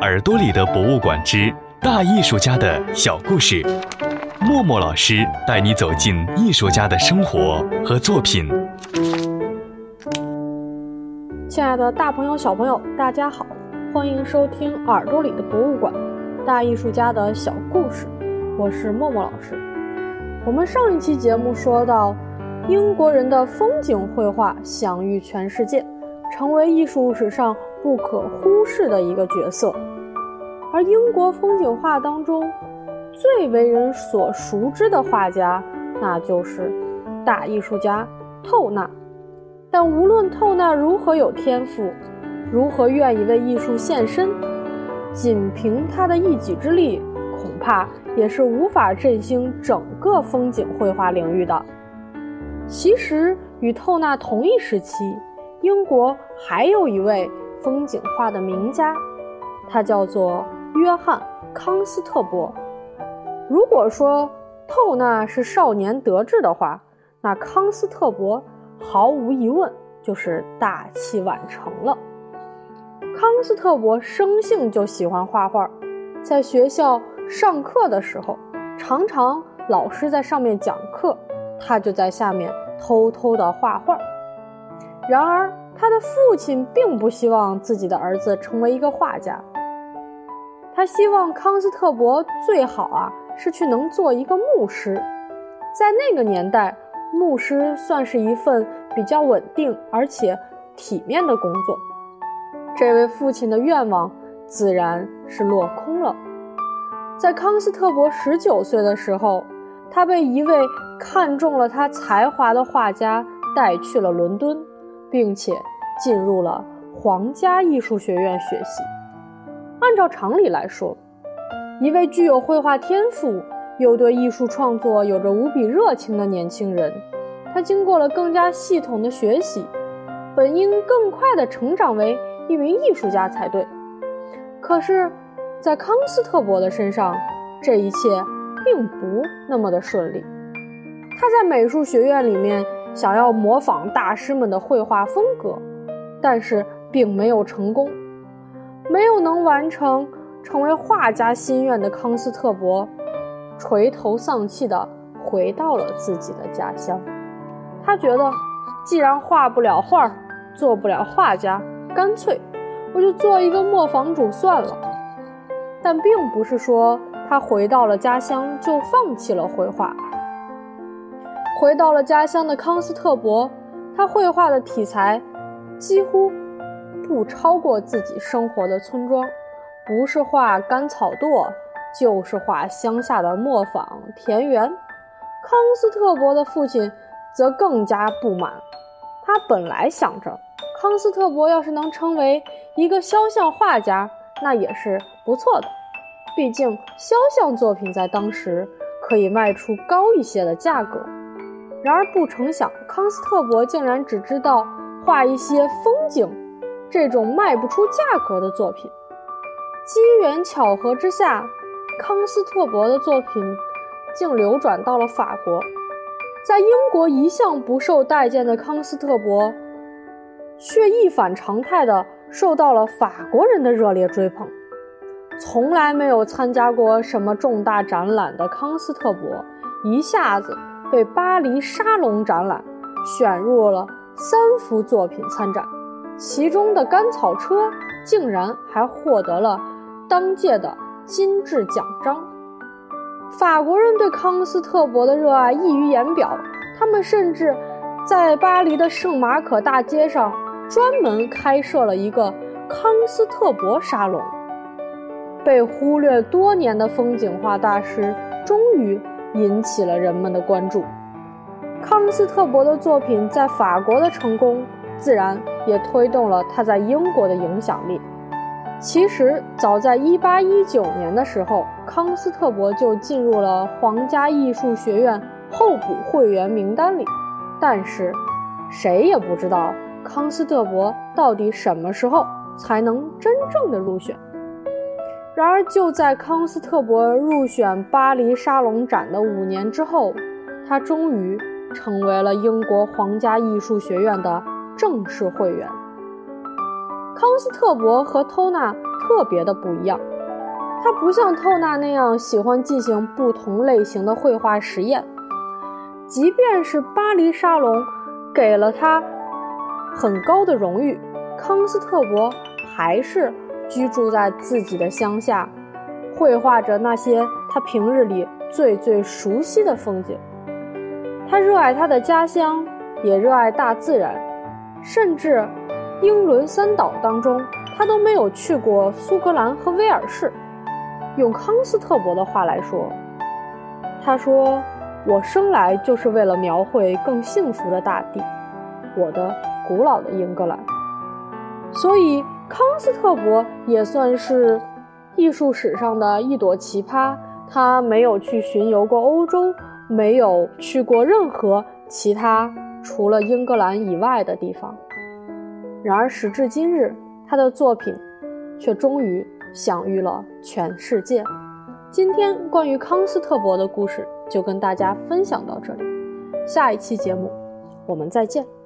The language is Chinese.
耳朵里的博物馆之大艺术家的小故事，默默老师带你走进艺术家的生活和作品。亲爱的大朋友、小朋友，大家好，欢迎收听《耳朵里的博物馆：大艺术家的小故事》，我是默默老师。我们上一期节目说到，英国人的风景绘画享誉全世界，成为艺术史上不可忽视的一个角色。而英国风景画当中最为人所熟知的画家，那就是大艺术家透纳。但无论透纳如何有天赋，如何愿意为艺术献身，仅凭他的一己之力，恐怕也是无法振兴整个风景绘画领域的。其实，与透纳同一时期，英国还有一位风景画的名家，他叫做约翰·康斯特伯。如果说透纳是少年得志的话，那康斯特伯。毫无疑问，就是大器晚成了。康斯特伯生性就喜欢画画，在学校上课的时候，常常老师在上面讲课，他就在下面偷偷的画画。然而，他的父亲并不希望自己的儿子成为一个画家，他希望康斯特伯最好啊是去能做一个牧师，在那个年代。牧师算是一份比较稳定而且体面的工作，这位父亲的愿望自然是落空了。在康斯特伯十九岁的时候，他被一位看中了他才华的画家带去了伦敦，并且进入了皇家艺术学院学习。按照常理来说，一位具有绘画天赋。又对艺术创作有着无比热情的年轻人，他经过了更加系统的学习，本应更快地成长为一名艺术家才对。可是，在康斯特伯的身上，这一切并不那么的顺利。他在美术学院里面想要模仿大师们的绘画风格，但是并没有成功，没有能完成成为画家心愿的康斯特伯。垂头丧气地回到了自己的家乡。他觉得，既然画不了画，做不了画家，干脆我就做一个磨坊主算了。但并不是说他回到了家乡就放弃了绘画。回到了家乡的康斯特伯，他绘画的题材几乎不超过自己生活的村庄，不是画干草垛。就是画乡下的磨坊田园。康斯特伯的父亲则更加不满。他本来想着，康斯特伯要是能成为一个肖像画家，那也是不错的。毕竟肖像作品在当时可以卖出高一些的价格。然而不成想，康斯特伯竟然只知道画一些风景，这种卖不出价格的作品。机缘巧合之下。康斯特伯的作品竟流转到了法国，在英国一向不受待见的康斯特伯，却一反常态的受到了法国人的热烈追捧。从来没有参加过什么重大展览的康斯特伯，一下子被巴黎沙龙展览选入了三幅作品参展，其中的甘草车竟然还获得了当届的。金质奖章。法国人对康斯特伯的热爱溢于言表，他们甚至在巴黎的圣马可大街上专门开设了一个康斯特伯沙龙。被忽略多年的风景画大师终于引起了人们的关注。康斯特伯的作品在法国的成功，自然也推动了他在英国的影响力。其实，早在1819年的时候，康斯特伯就进入了皇家艺术学院候补会员名单里。但是，谁也不知道康斯特伯到底什么时候才能真正的入选。然而，就在康斯特伯入选巴黎沙龙展的五年之后，他终于成为了英国皇家艺术学院的正式会员。康斯特伯和偷纳特别的不一样，他不像透纳那样喜欢进行不同类型的绘画实验，即便是巴黎沙龙给了他很高的荣誉，康斯特伯还是居住在自己的乡下，绘画着那些他平日里最最熟悉的风景。他热爱他的家乡，也热爱大自然，甚至英伦三岛当中，他都没有去过苏格兰和威尔士。用康斯特伯的话来说，他说：“我生来就是为了描绘更幸福的大地，我的古老的英格兰。”所以，康斯特伯也算是艺术史上的一朵奇葩。他没有去巡游过欧洲。没有去过任何其他除了英格兰以外的地方。然而时至今日，他的作品却终于享誉了全世界。今天关于康斯特伯的故事就跟大家分享到这里，下一期节目我们再见。